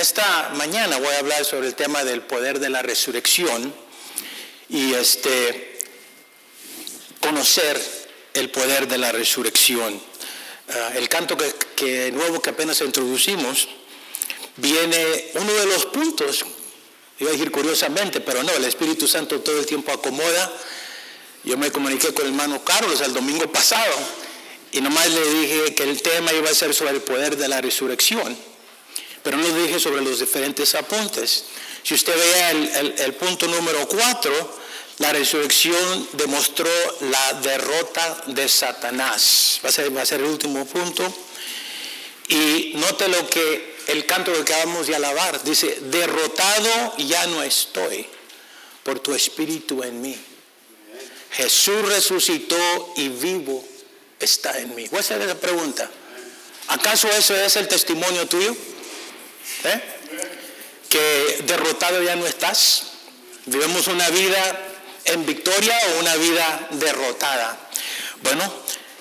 esta mañana voy a hablar sobre el tema del poder de la resurrección y este conocer el poder de la resurrección. Ah, el canto que, que, nuevo que apenas introducimos viene uno de los puntos, iba a decir curiosamente, pero no, el Espíritu Santo todo el tiempo acomoda. Yo me comuniqué con el hermano Carlos el domingo pasado y nomás le dije que el tema iba a ser sobre el poder de la resurrección, pero no dije sobre los diferentes apuntes. Si usted vea el, el punto número 4, la resurrección demostró la derrota de Satanás. Va a ser, va a ser el último punto. Y note lo que el canto que acabamos de alabar. Dice, derrotado ya no estoy por tu espíritu en mí. Jesús resucitó y vivo está en mí. Voy a hacer esa pregunta. ¿Acaso eso es el testimonio tuyo? ¿Eh? Que derrotado ya no estás. Vivimos una vida en victoria o una vida derrotada. Bueno,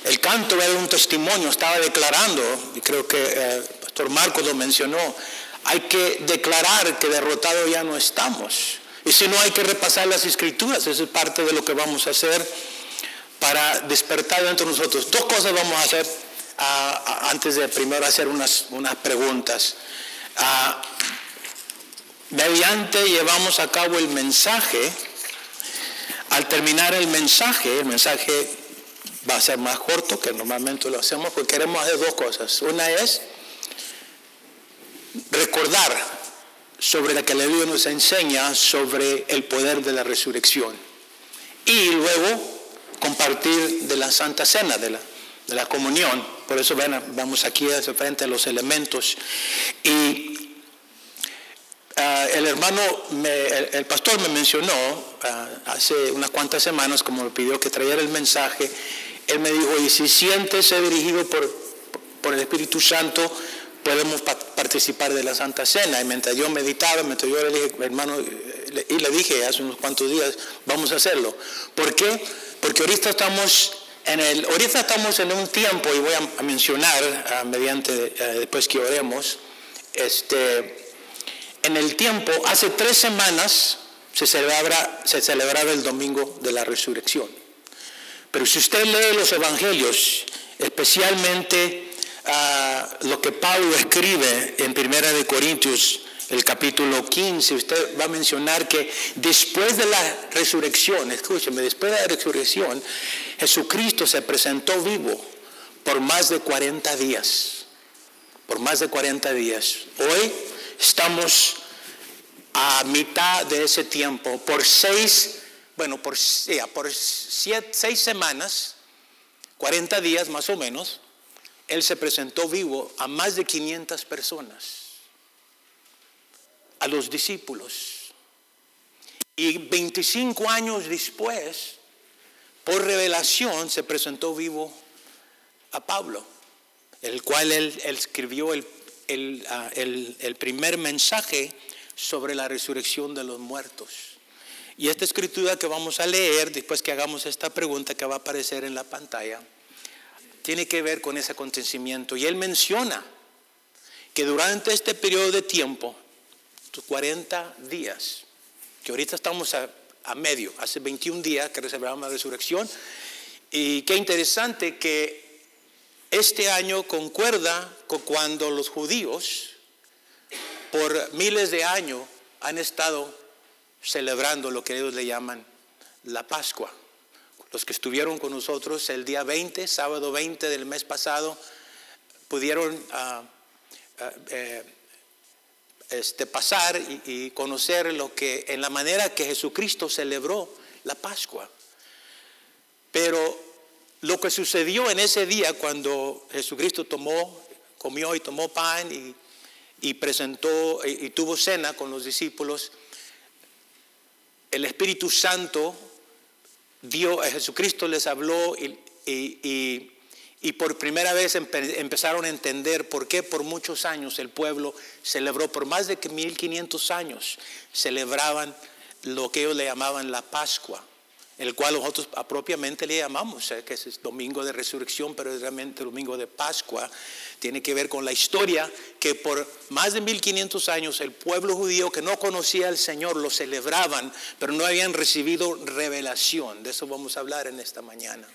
el canto era un testimonio, estaba declarando, y creo que el eh, Pastor Marcos lo mencionó, hay que declarar que derrotado ya no estamos. Y si no, hay que repasar las escrituras, eso es parte de lo que vamos a hacer para despertar dentro de nosotros. Dos cosas vamos a hacer antes de primero hacer unas, unas preguntas. Ah, mediante llevamos a cabo el mensaje al terminar el mensaje, el mensaje va a ser más corto que normalmente lo hacemos porque queremos hacer dos cosas. Una es recordar sobre la que la Biblia nos enseña sobre el poder de la resurrección. Y luego compartir de la Santa Cena, de la, de la comunión. Por eso ven, vamos aquí hacia frente a los elementos. Y Ah, el hermano, el, pastor me mencionó ah, hace unas cuantas semanas, como me pidió que trajera el mensaje, él me dijo, y si sientes ser dirigido por, por el Espíritu Santo, podemos participar de la Santa Cena. Y mientras yo meditaba, mientras yo le dije, hermano, y le dije hace unos cuantos días, vamos a hacerlo. ¿Por qué? Porque ahorita estamos en ahorita estamos en un tiempo, y voy a, mencionar mediante, después que oremos, este, en el tiempo, hace tres semanas se se celebraba el domingo de la resurrección. Pero si usted lee los evangelios, especialmente ah, lo que Pablo escribe en Primera de Corintios, el capítulo 15, usted va a mencionar que después de la resurrección, escúcheme, después de la resurrección, Jesucristo se presentó vivo por más de 40 días. Por más de 40 días. Hoy estamos a mitad de ese tiempo, por seis, bueno, por, por seis semanas, 40 días más o menos, él se presentó vivo a más de 500 personas, a los discípulos. Y 25 años después, por revelación, se presentó vivo a Pablo, el cual él, escribió el, ah, el, el primer mensaje sobre la resurrección de los muertos. Y esta escritura que vamos a leer, después que hagamos esta pregunta que va a aparecer en la pantalla, tiene que ver con ese acontecimiento. Y él menciona que durante este periodo de tiempo, 40 días, que ahorita estamos a, medio, hace 21 días que celebramos la resurrección, y qué interesante que este año concuerda con cuando los judíos por miles de años han estado celebrando lo que ellos le llaman la Pascua. Los que estuvieron con nosotros el día 20, sábado 20 del mes pasado, pudieron ah, ah, eh, este, pasar y, conocer lo que, en la manera que Jesucristo celebró la Pascua. Pero lo que sucedió en ese día cuando Jesucristo tomó, comió y tomó pan y y presentó y, tuvo cena con los discípulos, el Espíritu Santo dio, a Jesucristo les habló y, por primera vez empezaron a entender por qué por muchos años el pueblo celebró, por más de 1500 años, celebraban lo que ellos le llamaban la Pascua. el cual nosotros propiamente le llamamos, que es domingo de resurrección, pero es realmente domingo de Pascua, tiene que ver con la historia que por más de 1500 años el pueblo judío que no conocía al Señor lo celebraban, pero no habían recibido revelación. De eso vamos a hablar en esta mañana.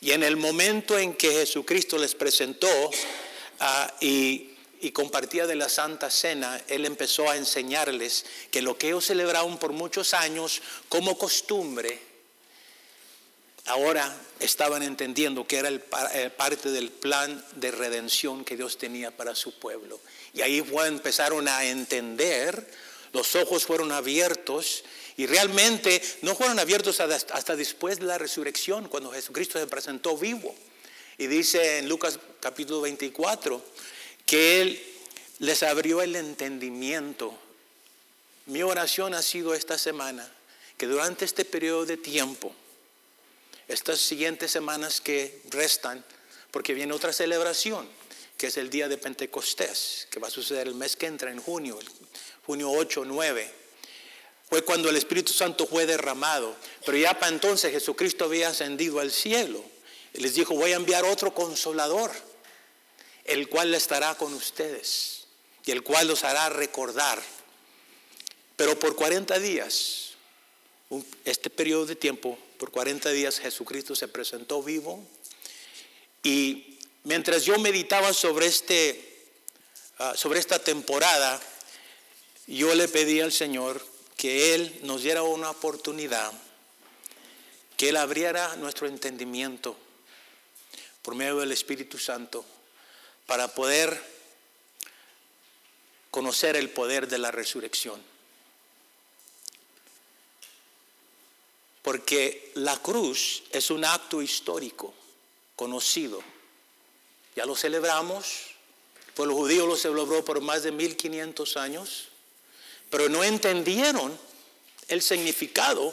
Y en el momento en que Jesucristo les presentó ah, y compartía de la Santa Cena, él empezó a enseñarles que lo que ellos celebraron por muchos años como costumbre, ahora estaban entendiendo que era el, eh, parte del plan de redención que Dios tenía para su pueblo. Y ahí empezaron a entender, los ojos fueron abiertos y realmente no fueron abiertos hasta después de la resurrección, cuando Jesucristo se presentó vivo. Y dice en Lucas capítulo 24, que Él les abrió el entendimiento. Mi oración ha sido esta semana, que durante este periodo de tiempo, estas siguientes semanas que restan, porque viene otra celebración, que es el día de Pentecostés, que va a suceder el mes que entra en junio, junio 8, 9. Fue cuando el Espíritu Santo fue derramado, pero ya para entonces Jesucristo había ascendido al cielo. Y les dijo, voy a enviar otro consolador el cual estará con ustedes y el cual los hará recordar. Pero por 40 días, este periodo de tiempo, por 40 días Jesucristo se presentó vivo y mientras yo meditaba sobre, este, ah, sobre esta temporada, yo le pedí al Señor que Él nos diera una oportunidad, que Él abriera nuestro entendimiento por medio del Espíritu Santo para poder conocer el poder de la resurrección. Porque la cruz es un acto histórico, conocido. Ya lo celebramos, pues los judíos lo celebró por más de 1500 años, pero no entendieron el significado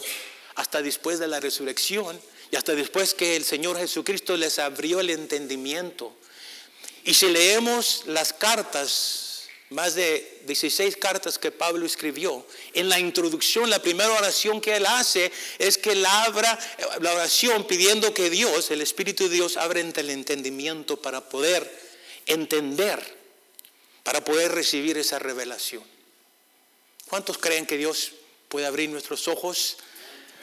hasta después de la resurrección y hasta después que el Señor Jesucristo les abrió el entendimiento y si leemos las cartas, más de 16 cartas que Pablo escribió, en la introducción, la primera oración que él hace es que él abra la oración pidiendo que Dios, el Espíritu de Dios, abra el entendimiento para poder entender, para poder recibir esa revelación. ¿Cuántos creen que Dios puede abrir nuestros ojos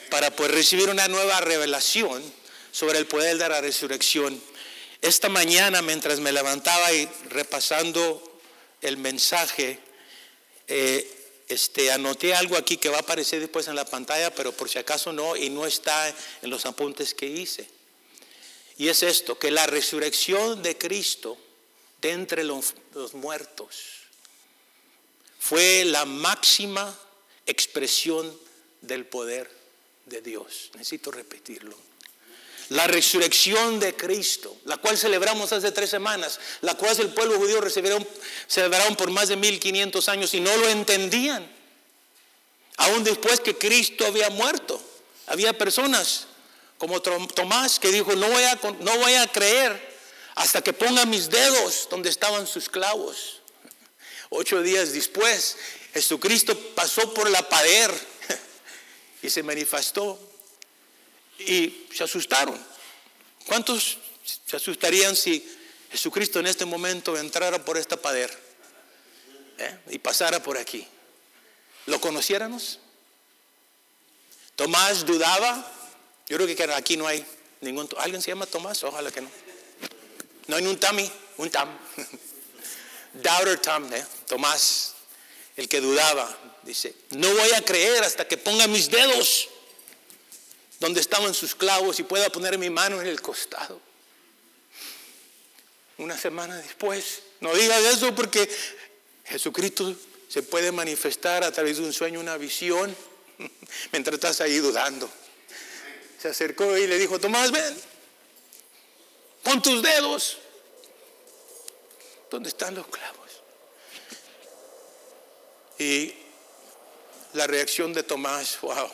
para poder recibir una nueva revelación sobre el poder de la resurrección? Esta mañana, mientras me levantaba y repasando el mensaje, eh, este, anoté algo aquí que va a aparecer después en la pantalla, pero por si acaso no, y no está en los apuntes que hice. Y es esto, que la resurrección de Cristo de entre los muertos fue la máxima expresión del poder de Dios. Necesito repetirlo la resurrección de Cristo, la cual celebramos hace tres semanas, la cual el pueblo judío celebraron por más de 1500 años y no lo entendían. Aún después que Cristo había muerto, había personas como Tomás que dijo, no voy a, no voy a creer hasta que ponga mis dedos donde estaban sus clavos. Ocho días después, Jesucristo pasó por la pader y se manifestó y se asustaron. ¿Cuántos se asustarían si Jesucristo en este momento entrara por esta pader eh, y pasara por aquí? ¿Lo conociéramos? Tomás dudaba. Yo creo que aquí no hay ningún. ¿Alguien se llama Tomás? Ojalá que no. No hay un Tami, un Tam. Doubter Tam, ¿eh? Tomás, el que dudaba, dice: No voy a creer hasta que ponga mis dedos donde estaban sus clavos y pueda poner mi mano en el costado. Una semana después, no digas eso porque Jesucristo se puede manifestar a través de un sueño, una visión, mientras estás ahí dudando. Se acercó y le dijo, Tomás, ven, pon tus dedos. ¿Dónde están los clavos? Y la reacción de Tomás, wow.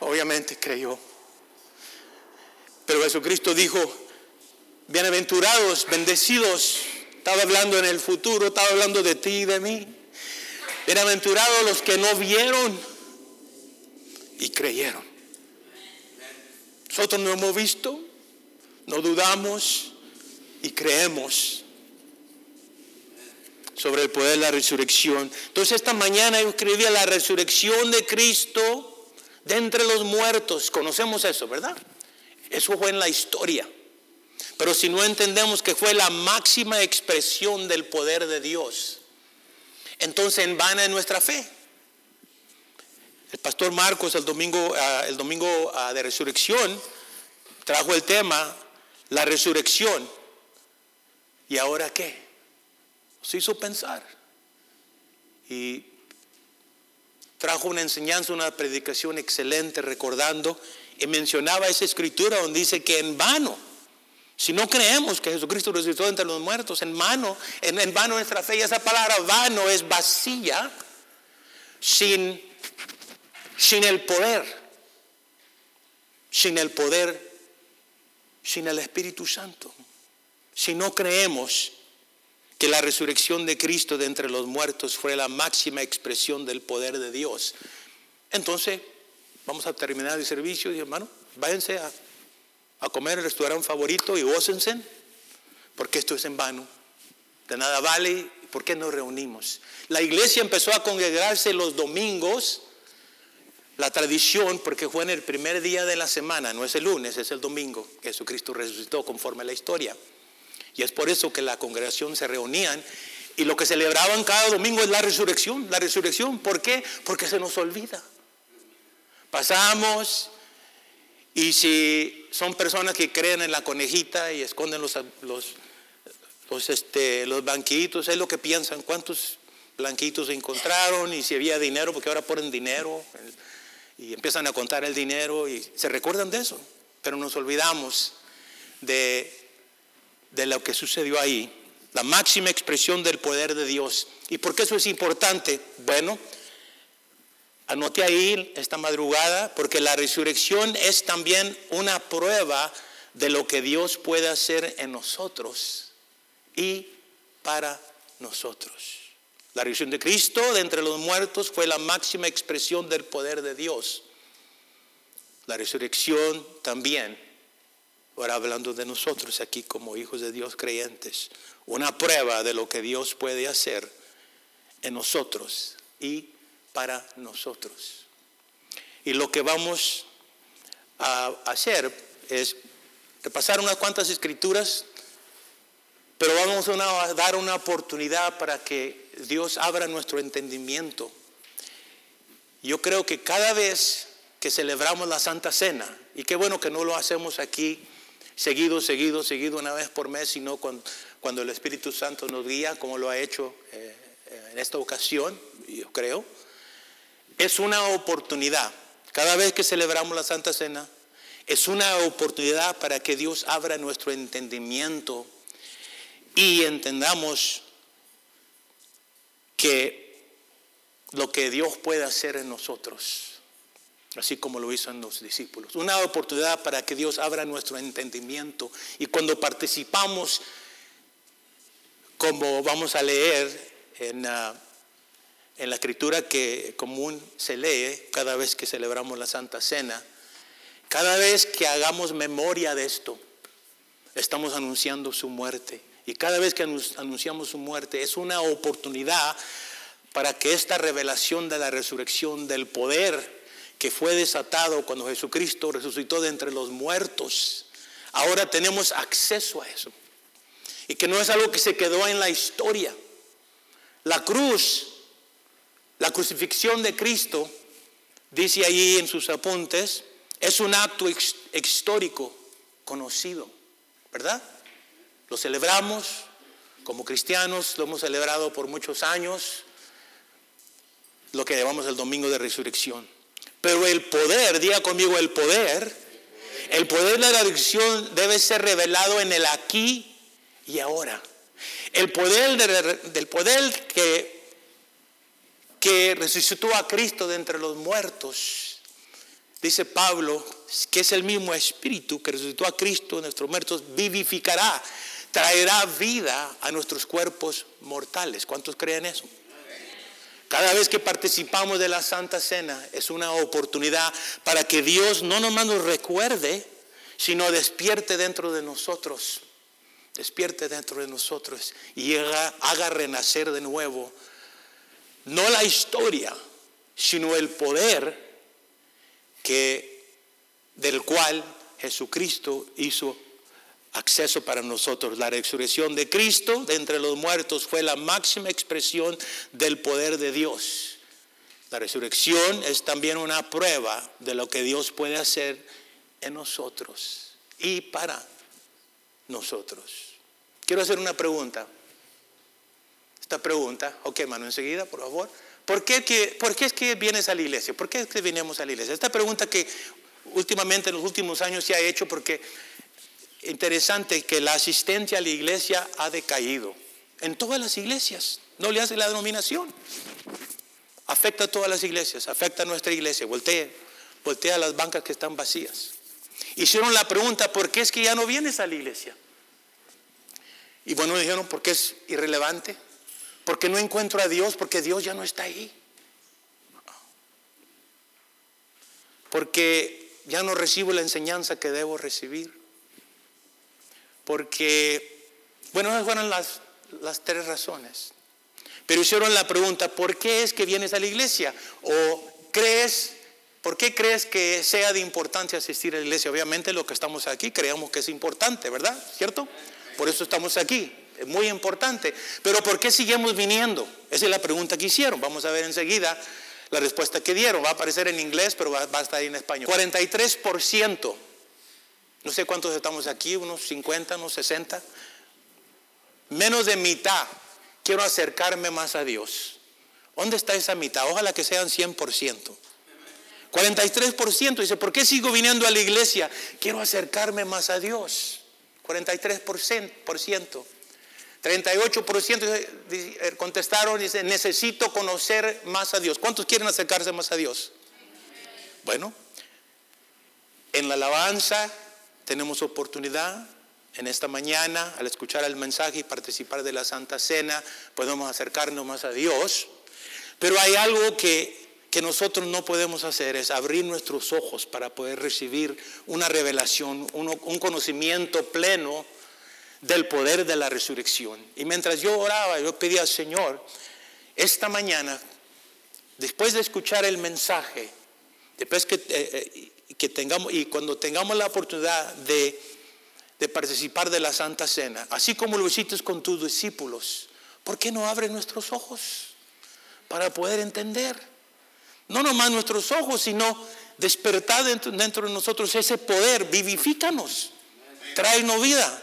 Obviamente creyó. Pero Jesucristo dijo, bienaventurados, bendecidos. Estaba hablando en el futuro, estaba hablando de ti y de mí. Bienaventurados los que no vieron y creyeron. Nosotros no hemos visto, no dudamos y creemos sobre el poder de la resurrección. Entonces esta mañana yo escribía la resurrección de Cristo de entre los muertos. Conocemos eso, ¿verdad? Eso fue en la historia. Pero si no entendemos que fue la máxima expresión del poder de Dios, entonces en vana es nuestra fe. El pastor Marcos el domingo, ah, el domingo ah, de resurrección trajo el tema, la resurrección. ¿Y ahora qué? Se hizo pensar. Y trajo una enseñanza, una predicación excelente recordando y mencionaba esa escritura donde dice que en vano, si no creemos que Jesucristo resucitó entre los muertos, en vano, en, en vano nuestra fe, y esa palabra vano es vacía, sin, sin el poder, sin el poder, sin el Espíritu Santo. Si no creemos que la resurrección de Cristo de entre los muertos fue la máxima expresión del poder de Dios, entonces vamos a terminar el servicio y hermano, váyanse a, a comer el restaurante favorito y gócense, porque esto es en vano. De nada vale, ¿por qué nos reunimos? La iglesia empezó a congregarse los domingos, la tradición, porque fue en el primer día de la semana, no es el lunes, es el domingo. Jesucristo resucitó conforme a la historia. Y es por eso que la congregación se reunían y lo que celebraban cada domingo es la resurrección. La resurrección, ¿por qué? Porque se nos olvida. Pasamos y si son personas que creen en la conejita y esconden los, los, este, los banquitos, es lo que piensan, cuántos blanquitos encontraron y si había dinero, porque ahora ponen dinero y empiezan a contar el dinero y se recuerdan de eso, pero nos olvidamos de, de lo que sucedió ahí, la máxima expresión del poder de Dios. ¿Y por qué eso es importante? Bueno, Anote ahí esta madrugada, porque la resurrección es también una prueba de lo que Dios puede hacer en nosotros y para nosotros. La resurrección de Cristo de entre los muertos fue la máxima expresión del poder de Dios. La resurrección también, ahora hablando de nosotros aquí como hijos de Dios creyentes, una prueba de lo que Dios puede hacer en nosotros y para nosotros. Y lo que vamos a hacer es repasar unas cuantas escrituras, pero vamos a dar una oportunidad para que Dios abra nuestro entendimiento. Yo creo que cada vez que celebramos la Santa Cena, y qué bueno que no lo hacemos aquí seguido, seguido, seguido una vez por mes, sino cuando, cuando el Espíritu Santo nos guía, como lo ha hecho eh, en esta ocasión, yo creo es una oportunidad. Cada vez que celebramos la Santa Cena, es una oportunidad para que Dios abra nuestro entendimiento y entendamos que lo que Dios puede hacer en nosotros, así como lo hizo en los discípulos. Una oportunidad para que Dios abra nuestro entendimiento y cuando participamos, como vamos a leer en... Uh, en la escritura que común se lee cada vez que celebramos la Santa Cena, cada vez que hagamos memoria de esto, estamos anunciando su muerte. Y cada vez que anunciamos su muerte es una oportunidad para que esta revelación de la resurrección, del poder que fue desatado cuando Jesucristo resucitó de entre los muertos, ahora tenemos acceso a eso. Y que no es algo que se quedó en la historia. La cruz la crucifixión de Cristo, dice allí en sus apuntes, es un acto histórico conocido, ¿verdad? Lo celebramos como cristianos, lo hemos celebrado por muchos años, lo que llamamos el Domingo de Resurrección. Pero el poder, diga conmigo el poder, el poder de la resurrección debe ser revelado en el aquí y ahora. El poder del poder que que resucitó a Cristo de entre los muertos. Dice Pablo que es el mismo espíritu que resucitó a Cristo de nuestros muertos, vivificará, traerá vida a nuestros cuerpos mortales. ¿Cuántos creen eso? Cada vez que participamos de la Santa Cena es una oportunidad para que Dios no nomás nos recuerde, sino despierte dentro de nosotros. Despierte dentro de nosotros y haga, haga renacer de nuevo. No la historia, sino el poder que, del cual Jesucristo hizo acceso para nosotros. La resurrección de Cristo de entre los muertos fue la máxima expresión del poder de Dios. La resurrección es también una prueba de lo que Dios puede hacer en nosotros y para nosotros. Quiero hacer una pregunta. Esta pregunta, ok, mano, enseguida, por favor. ¿Por qué, que, ¿Por qué es que vienes a la iglesia? ¿Por qué es que vinimos a la iglesia? Esta pregunta que últimamente en los últimos años se ha hecho porque interesante que la asistencia a la iglesia ha decaído. En todas las iglesias. No le hace la denominación. Afecta a todas las iglesias, afecta a nuestra iglesia. Voltea, voltea a las bancas que están vacías. Hicieron la pregunta, ¿por qué es que ya no vienes a la iglesia? Y bueno, dijeron, porque es irrelevante, porque no encuentro a Dios, porque Dios ya no está ahí. Porque ya no recibo la enseñanza que debo recibir porque, bueno, esas fueron las, las tres razones. Pero hicieron la pregunta, ¿por qué es que vienes a la iglesia? ¿O crees, por qué crees que sea de importancia asistir a la iglesia? Obviamente lo que estamos aquí creemos que es importante, ¿verdad? ¿Cierto? Por eso estamos aquí, es muy importante. Pero ¿por qué seguimos viniendo? Esa es la pregunta que hicieron. Vamos a ver enseguida la respuesta que dieron. Va a aparecer en inglés, pero va, va a estar en español. 43% no sé cuántos estamos aquí, unos 50, unos 60. Menos de mitad. Quiero acercarme más a Dios. ¿Dónde está esa mitad? Ojalá que sean 100%. 43% dice, ¿por qué sigo viniendo a la iglesia? Quiero acercarme más a Dios. 43%. 38% eh, contestaron, dice, necesito conocer más a Dios. ¿Cuántos quieren acercarse más a Dios? Bueno, en la alabanza tenemos oportunidad en esta mañana, al escuchar el mensaje y participar de la Santa Cena, podemos acercarnos más a Dios. Pero hay algo que, que nosotros no podemos hacer, es abrir nuestros ojos para poder recibir una revelación, un conocimiento pleno del poder de la resurrección. Y mientras yo oraba, yo pedía al Señor, esta mañana, después de escuchar el mensaje, después que... Eh, eh, que tengamos, y cuando tengamos la oportunidad de, de participar de la Santa Cena, así como lo hiciste con tus discípulos, ¿por qué no abres nuestros ojos para poder entender? No nomás nuestros ojos, sino despertar dentro, de nosotros ese poder, vivifícanos, tráenos vida.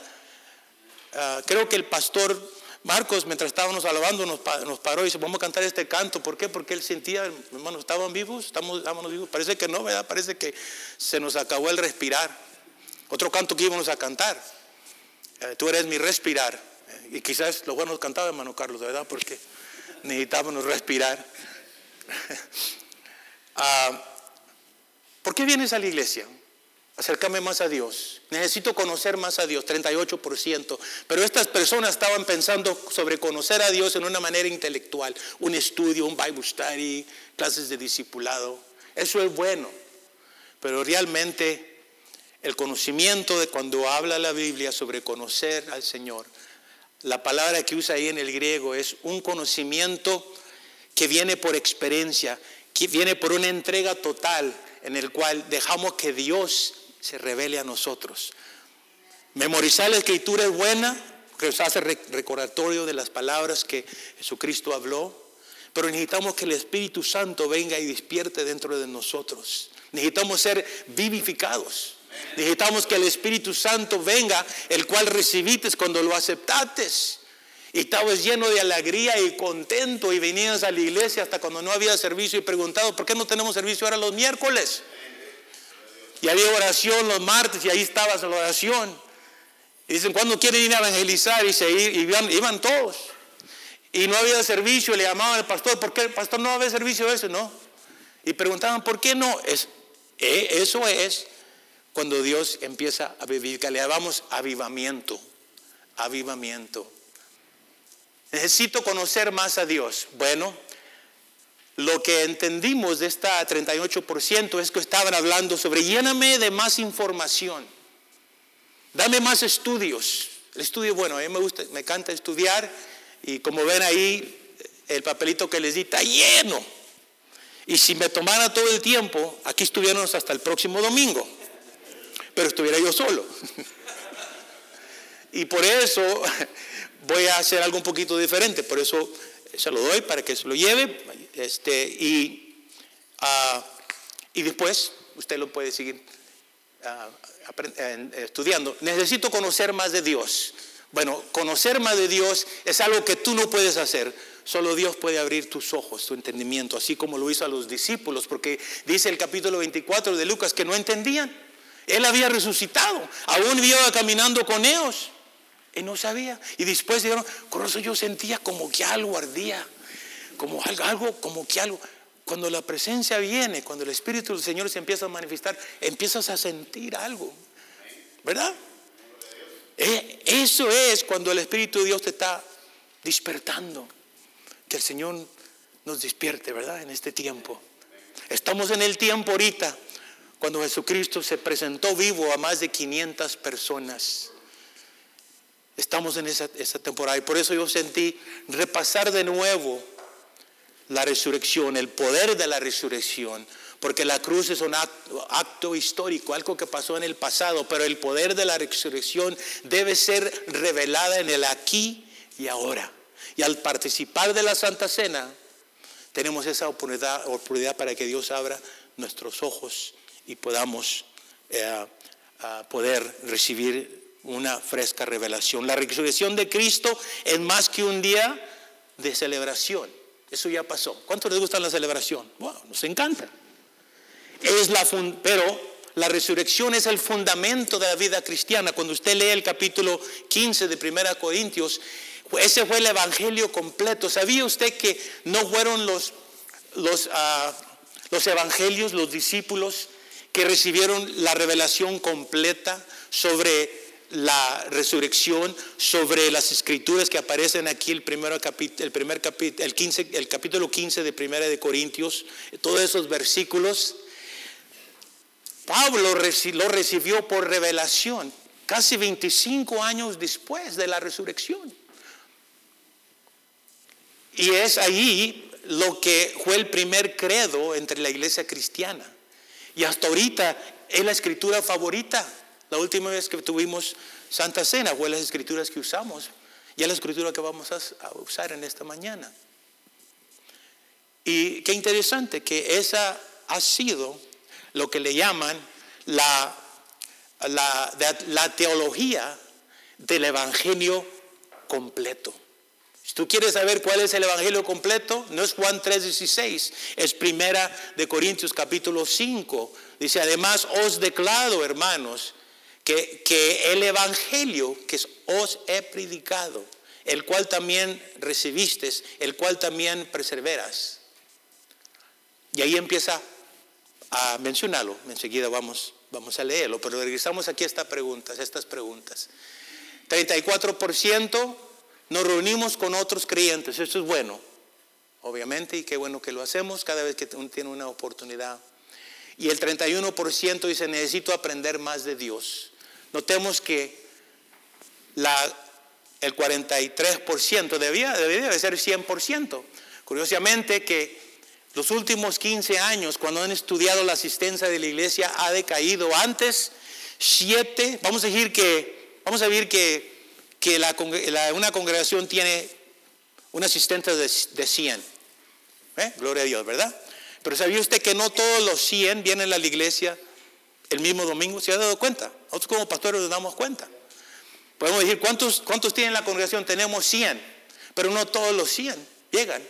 Ah, creo que el pastor Marcos, mientras estábamos alabando, nos, paró y dice, vamos a cantar este canto. ¿Por qué? Porque él sentía, hermanos, ¿estaban vivos? ¿Estamos, ¿Estábamos vivos? Parece que no, ¿verdad? Parece que se nos acabó el respirar. Otro canto que íbamos a cantar. Eh, tú eres mi respirar. Eh, y quizás lo bueno cantaba, hermano Carlos, ¿verdad? Porque necesitábamos respirar. Ah, ¿Por qué vienes a la iglesia? Acercarme más a Dios. Necesito conocer más a Dios, 38%. Pero estas personas estaban pensando sobre conocer a Dios en una manera intelectual, un estudio, un Bible study, clases de discipulado. Eso es bueno. Pero realmente el conocimiento de cuando habla la Biblia sobre conocer al Señor, la palabra que usa ahí en el griego es un conocimiento que viene por experiencia, que viene por una entrega total en el cual dejamos que Dios se revele a nosotros. Memorizar la escritura es buena, que nos hace recordatorio de las palabras que Jesucristo habló, pero necesitamos que el Espíritu Santo venga y despierte dentro de nosotros. Necesitamos ser vivificados. Necesitamos que el Espíritu Santo venga, el cual recibiste cuando lo aceptates. Y estabas lleno de alegría y contento y venías a la iglesia hasta cuando no había servicio y preguntado, ¿por qué no tenemos servicio ahora los miércoles? Y había oración los martes y ahí estaba la oración. Y dicen, ¿cuándo quieren ir a evangelizar? Y se iban, todos. Y no había servicio, le llamaban al pastor, ¿por qué el pastor no había servicio eso? No. Y preguntaban, ¿por qué no? Es, eh, eso es cuando Dios empieza a vivir, que le llamamos avivamiento. Avivamiento. Necesito conocer más a Dios. Bueno, lo que entendimos de esta 38% es que estaban hablando sobre lléname de más información, dame más estudios. El estudio, bueno, a mí me gusta, me encanta estudiar y como ven ahí, el papelito que les di está lleno. Y si me tomara todo el tiempo, aquí estuviéramos hasta el próximo domingo, pero estuviera yo solo. y por eso voy a hacer algo un poquito diferente, por eso se lo doy para que se lo lleve este, y, ah, y después usted lo puede seguir ah, estudiando. Necesito conocer más de Dios. Bueno, conocer más de Dios es algo que tú no puedes hacer. Solo Dios puede abrir tus ojos, tu entendimiento, así como lo hizo a los discípulos, porque dice el capítulo 24 de Lucas que no entendían. Él había resucitado, aún iba caminando con ellos. Y no sabía. Y después dijeron, con eso yo sentía como que algo ardía, como algo, algo, como que algo. Cuando la presencia viene, cuando el Espíritu del Señor se empieza a manifestar, empiezas a sentir algo. ¿Verdad? Eh, eso es cuando el Espíritu de Dios te está despertando. Que el Señor nos despierte, ¿verdad? En este tiempo. Estamos en el tiempo ahorita, cuando Jesucristo se presentó vivo a más de 500 personas. Estamos en esa, temporada y por eso yo sentí repasar de nuevo la resurrección, el poder de la resurrección, porque la cruz es un acto, histórico, algo que pasó en el pasado, pero el poder de la resurrección debe ser revelada en el aquí y ahora. Y al participar de la Santa Cena, tenemos esa oportunidad, oportunidad para que Dios abra nuestros ojos y podamos eh, poder recibir una fresca revelación. La resurrección de Cristo es más que un día de celebración. Eso ya pasó. ¿Cuánto les gusta la celebración? Wow, nos encanta. Es la pero la resurrección es el fundamento de la vida cristiana. Cuando usted lee el capítulo 15 de 1 Corintios, ese fue el evangelio completo. ¿Sabía usted que no fueron los, los, ah, los evangelios, los discípulos, que recibieron la revelación completa sobre la resurrección, sobre las escrituras que aparecen aquí, el, primero el, primer capítulo, el, 15, el capítulo 15 de Primera de Corintios, todos esos versículos. Pablo lo recibió por revelación casi 25 años después de la resurrección. Y es ahí lo que fue el primer credo entre la iglesia cristiana. Y hasta ahorita es la escritura favorita la última vez que tuvimos Santa Cena fue las escrituras que usamos y es la escritura que vamos a usar en esta mañana. Y qué interesante que esa ha sido lo que le llaman la, la, teología del Evangelio completo. Si tú quieres saber cuál es el Evangelio completo, no es Juan 3:16, es Primera de Corintios capítulo 5. Dice, además os declaro, hermanos, que, el Evangelio que os he predicado, el cual también recibiste, el cual también perseveras. Y ahí empieza a mencionarlo. Enseguida vamos, vamos a leerlo, pero regresamos aquí a estas preguntas, estas preguntas. 34% nos reunimos con otros creyentes, eso es bueno, obviamente, y qué bueno que lo hacemos cada vez que tiene una oportunidad. Y el 31% dice, necesito aprender más de Dios. Notemos que el 43% debía, de ser 100%. Curiosamente que los últimos 15 años, cuando han estudiado la asistencia de la iglesia, ha decaído. Antes, siete, vamos a decir que, vamos a ver que, que una congregación tiene un asistente de, de 100. ¿Eh? Gloria a Dios, ¿verdad? Pero ¿sabía usted que no todos los 100 vienen a la iglesia el mismo domingo? ¿Se ha dado cuenta? Nosotros como pastores nos damos cuenta. Podemos decir, ¿cuántos, cuántos tienen la congregación? Tenemos 100, pero no todos los 100 llegan.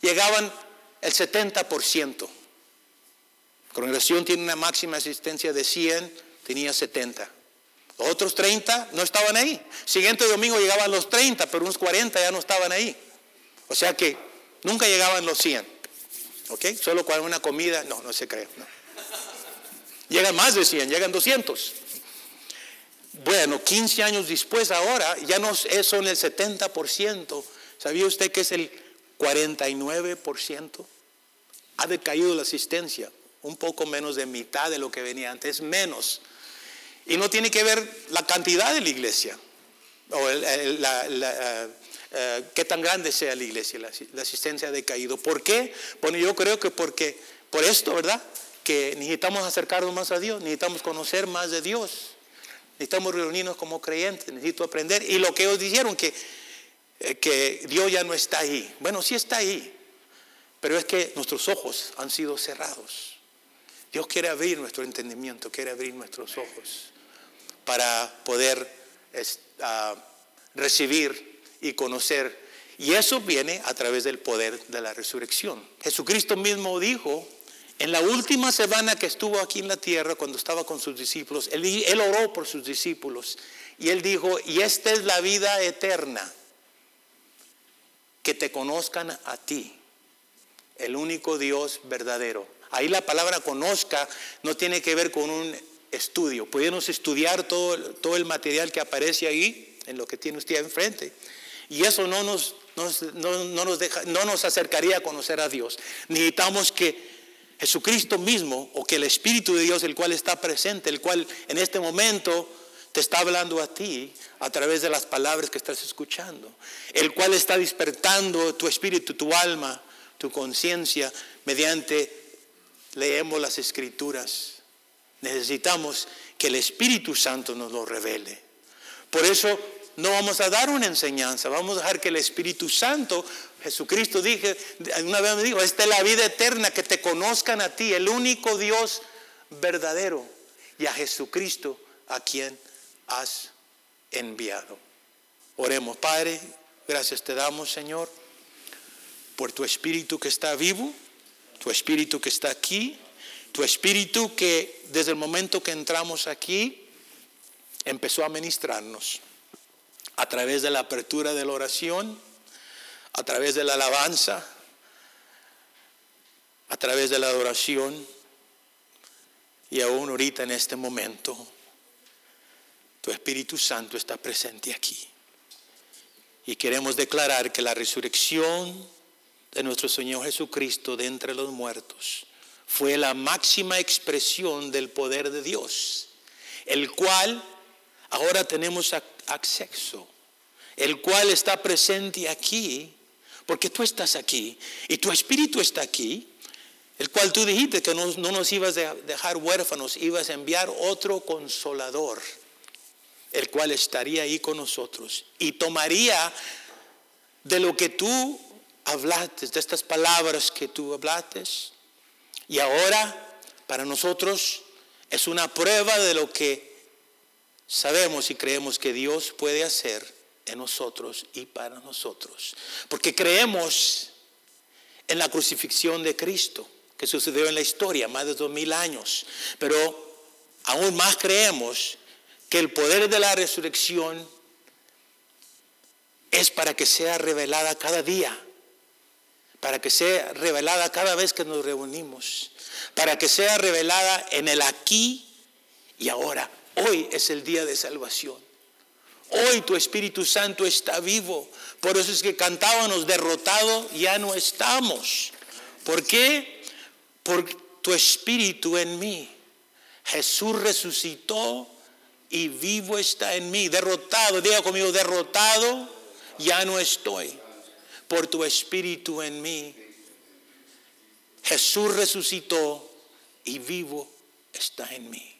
Llegaban el 70%. La congregación tiene una máxima asistencia de 100, tenía 70. Los otros 30 no estaban ahí. Siguiente domingo llegaban los 30, pero unos 40 ya no estaban ahí. O sea que nunca llegaban los 100. ¿Ok? Solo con una comida, no, no se cree. Llegan más de 100, llegan 200. Bueno, 15 años después ahora ya no son el 70%. ¿Sabía usted que es el 49%? Ha decaído la asistencia, un poco menos de mitad de lo que venía antes, menos. Y no tiene que ver la cantidad de la iglesia o la, eh, qué tan grande sea la iglesia, la, asistencia ha decaído. ¿Por qué? Bueno, yo creo que porque, por esto, ¿verdad? Que necesitamos acercarnos más a Dios, necesitamos conocer más de Dios, necesitamos reunirnos como creyentes, necesito aprender. Y lo que ellos dijeron, que, eh, que Dios ya no está ahí. Bueno, sí está ahí, pero es que nuestros ojos han sido cerrados. Dios quiere abrir nuestro entendimiento, quiere abrir nuestros ojos para poder uh, recibir y conocer. Y eso viene a través del poder de la resurrección. Jesucristo mismo dijo, en la última semana que estuvo aquí en la tierra, cuando estaba con sus discípulos, él, oró por sus discípulos y él dijo, y esta es la vida eterna, que te conozcan a ti, el único Dios verdadero. Ahí la palabra conozca no tiene que ver con un estudio. Podemos estudiar todo, todo el material que aparece ahí, en lo que tiene usted enfrente. Y eso no nos, no, nos deja, no nos acercaría a conocer a Dios. Necesitamos que Jesucristo mismo o que el Espíritu de Dios, el cual está presente, el cual en este momento te está hablando a ti a través de las palabras que estás escuchando, el cual está despertando tu espíritu, tu alma, tu conciencia mediante leemos las escrituras. Necesitamos que el Espíritu Santo nos lo revele. Por eso no vamos a dar una enseñanza, vamos a dejar que el Espíritu Santo, Jesucristo dije, una vez me dijo, esta es la vida eterna, que te conozcan a ti, el único Dios verdadero, y a Jesucristo a quien has enviado. Oremos, Padre, gracias te damos, Señor, por tu Espíritu que está vivo, tu Espíritu que está aquí, tu Espíritu que desde el momento que entramos aquí empezó a ministrarnos a través de la apertura de la oración, a través de la alabanza, a través de la adoración y aún ahorita en este momento, tu Espíritu Santo está presente aquí. Y queremos declarar que la resurrección de nuestro Señor Jesucristo de entre los muertos fue la máxima expresión del poder de Dios, el cual ahora tenemos acceso, el cual está presente aquí, porque tú estás aquí y tu espíritu está aquí, el cual tú dijiste que no, nos ibas a dejar huérfanos, ibas a enviar otro consolador, el cual estaría ahí con nosotros y tomaría de lo que tú hablaste, de estas palabras que tú hablaste, y ahora para nosotros es una prueba de lo que sabemos y creemos que Dios puede hacer en nosotros y para nosotros. Porque creemos en la crucifixión de Cristo, que sucedió en la historia, más de dos mil años. Pero aún más creemos que el poder de la resurrección es para que sea revelada cada día, para que sea revelada cada vez que nos reunimos, para que sea revelada en el aquí y ahora. Hoy es el día de salvación. Hoy tu Espíritu Santo está vivo. Por eso es que cantábamos derrotado, ya no estamos. ¿Por qué? Por tu Espíritu en mí. Jesús resucitó y vivo está en mí. Derrotado, diga conmigo, derrotado, ya no estoy. Por tu Espíritu en mí. Jesús resucitó y vivo está en mí.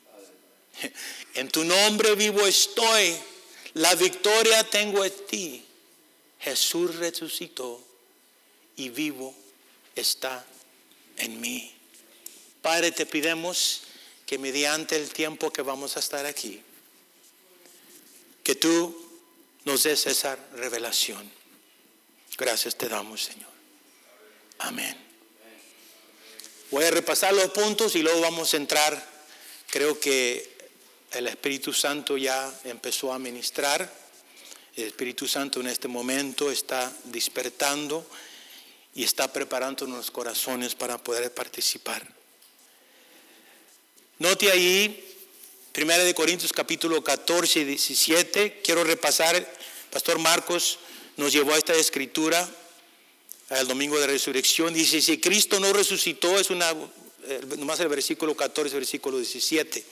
En tu nombre vivo estoy. La victoria tengo en ti. Jesús resucitó y vivo está en mí. Padre, te pidemos que mediante el tiempo que vamos a estar aquí, que tú nos des esa revelación. Gracias te damos, Señor. Amén. Voy a repasar los puntos y luego vamos a entrar. Creo que el Espíritu Santo ya empezó a ministrar. El Espíritu Santo en este momento está despertando y está preparando nuestros corazones para poder participar. Note ahí, 1 Corintios capítulo 14 y 17, quiero repasar, Pastor Marcos nos llevó a esta escritura el domingo de resurrección, dice, si Cristo no resucitó, es una, eh, nomás el versículo 14, versículo 17,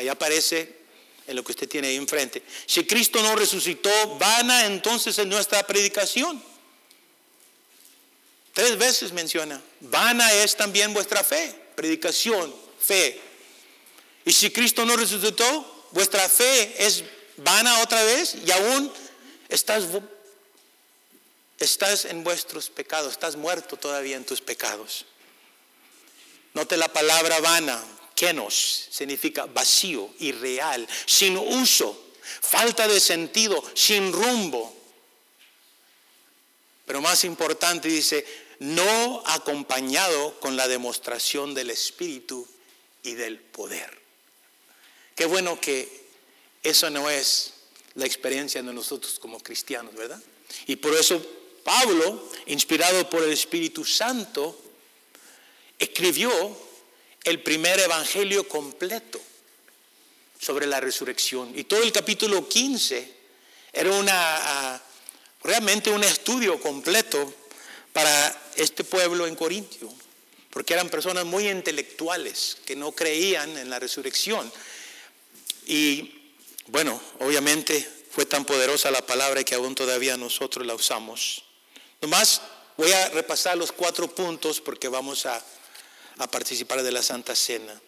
ahí aparece en lo que usted tiene ahí enfrente. Si Cristo no resucitó, vana entonces en nuestra predicación. Tres veces menciona, vana es también vuestra fe, predicación, fe. Y si Cristo no resucitó, vuestra fe es vana otra vez y aún estás, estás en vuestros pecados, estás muerto todavía en tus pecados. Note la palabra vana, kenos, significa vacío, irreal, sin uso, falta de sentido, sin rumbo. Pero más importante dice, no acompañado con la demostración del Espíritu y del poder. Qué bueno que eso no es la experiencia de nosotros como cristianos, ¿verdad? Y por eso Pablo, inspirado por el Espíritu Santo, escribió el primer evangelio completo sobre la resurrección. Y todo el capítulo 15 era una, ah, realmente un estudio completo para este pueblo en Corintio, porque eran personas muy intelectuales que no creían en la resurrección. Y bueno, obviamente fue tan poderosa la palabra que aún todavía nosotros la usamos. Nomás voy a repasar los cuatro puntos porque vamos a, participar de la Santa Cena.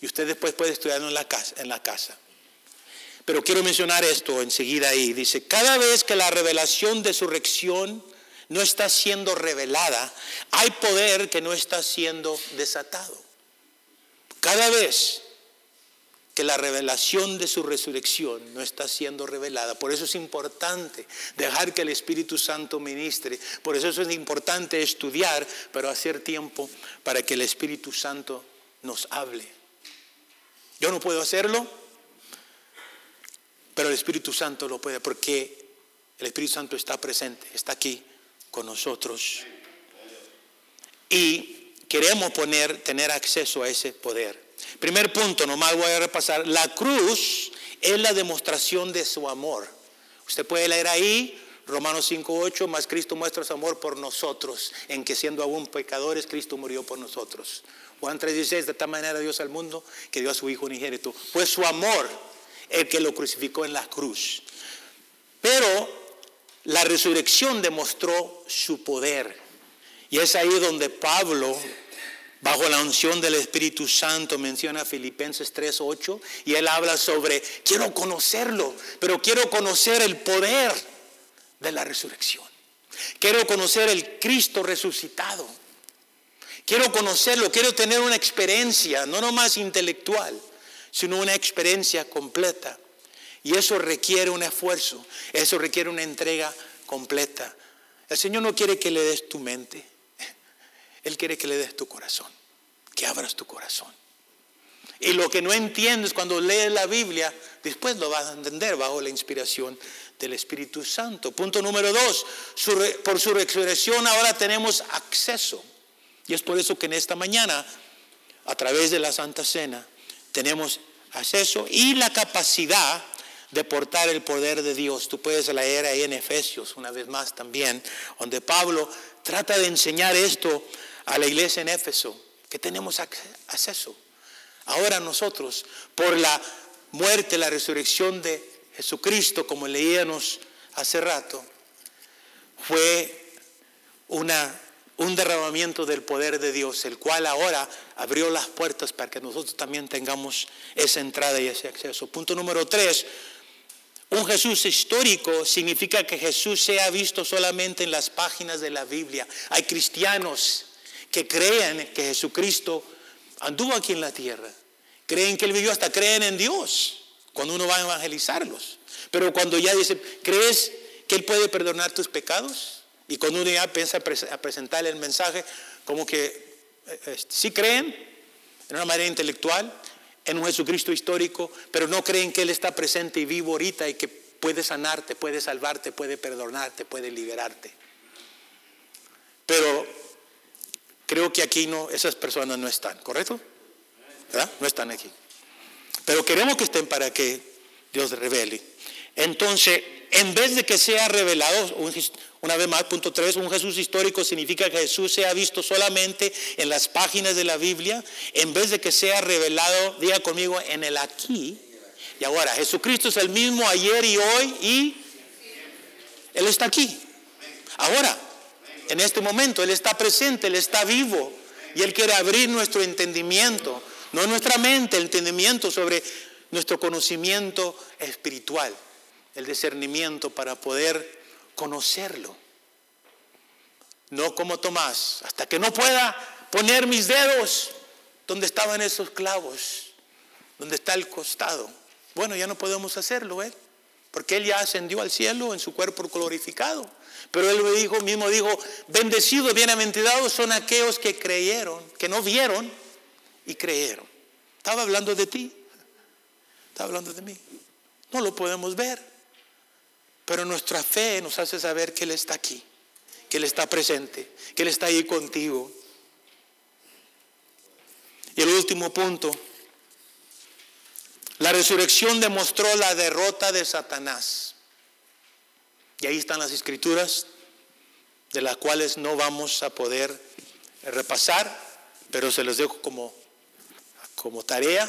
Y usted después puede estudiarlo en la casa. En la casa. Pero quiero mencionar esto enseguida ahí. Dice, cada vez que la revelación de su resurrección no está siendo revelada, hay poder que no está siendo desatado. Cada vez que la revelación de su resurrección no está siendo revelada. Por eso es importante dejar que el Espíritu Santo ministre. Por eso es importante estudiar, pero hacer tiempo para que el Espíritu Santo nos hable. Yo no puedo hacerlo, pero el Espíritu Santo lo puede, porque el Espíritu Santo está presente, está aquí con nosotros. Y queremos poner, tener acceso a ese poder. Primer punto, nomás voy a repasar. La cruz es la demostración de su amor. Usted puede leer ahí Romanos 5.8, más Cristo muestra su amor por nosotros, en que siendo aún pecadores, Cristo murió por nosotros. Juan 3.16, de tal manera Dios al mundo que dio a su Hijo unigénito. Pues su amor, el que lo crucificó en la cruz. Pero la resurrección demostró su poder. Y es ahí donde Pablo bajo la unción del Espíritu Santo, menciona Filipenses 3:8, y él habla sobre, quiero conocerlo, pero quiero conocer el poder de la resurrección. Quiero conocer el Cristo resucitado. Quiero conocerlo, quiero tener una experiencia, no nomás intelectual, sino una experiencia completa. Y eso requiere un esfuerzo, eso requiere una entrega completa. El Señor no quiere que le des tu mente, él quiere que le des tu corazón, que abras tu corazón. Y lo que no entiendes cuando lees la Biblia, después lo vas a entender bajo la inspiración del Espíritu Santo. Punto número dos, por su resurrección ahora tenemos acceso. Y es por eso que en esta mañana, a través de la Santa Cena, tenemos acceso y la capacidad de portar el poder de Dios. Tú puedes leer ahí en Efesios una vez más también, donde Pablo trata de enseñar esto a la iglesia en Éfeso, que tenemos acceso. Ahora nosotros, por la muerte, la resurrección de Jesucristo, como leíamos hace rato, fue una, un derramamiento del poder de Dios, el cual ahora abrió las puertas para que nosotros también tengamos esa entrada y ese acceso. Punto número tres, un Jesús histórico significa que Jesús sea visto solamente en las páginas de la Biblia. Hay cristianos que creen que Jesucristo anduvo aquí en la tierra, creen que Él vivió, hasta creen en Dios cuando uno va a evangelizarlos. Pero cuando ya dice, ¿crees que Él puede perdonar tus pecados? Y cuando uno ya piensa a presentarle el mensaje, como que eh, eh, sí creen, en una manera intelectual, en un Jesucristo histórico, pero no creen que Él está presente y vivo ahorita y que puede sanarte, puede salvarte, puede perdonarte, puede liberarte. Pero Creo que aquí no, esas personas no están, ¿correcto? ¿Verdad? No están aquí. Pero queremos que estén para que Dios revele. Entonces, en vez de que sea revelado, una vez más, punto 3, un Jesús histórico significa que Jesús sea visto solamente en las páginas de la Biblia, en vez de que sea revelado, diga conmigo, en el aquí y ahora. Jesucristo es el mismo ayer y hoy y Él está aquí. Ahora, en este momento, Él está presente, Él está vivo y Él quiere abrir nuestro entendimiento, no nuestra mente, el entendimiento sobre nuestro conocimiento espiritual el discernimiento para poder conocerlo. No como Tomás, hasta que no pueda poner mis dedos donde estaban esos clavos, donde está el costado. Bueno, ya no podemos hacerlo, ¿eh? Porque Él ya ascendió al cielo en su cuerpo glorificado. Pero Él dijo, mismo dijo, bendecidos, bienaventurados son aquellos que creyeron, que no vieron y creyeron. Estaba hablando de ti, estaba hablando de mí. No lo podemos ver, pero nuestra fe nos hace saber que Él está aquí, que Él está presente, que Él está ahí contigo. Y el último punto, la resurrección demostró la derrota de Satanás. Y ahí están las escrituras, de las cuales no vamos a poder repasar, pero se los dejo como, como tarea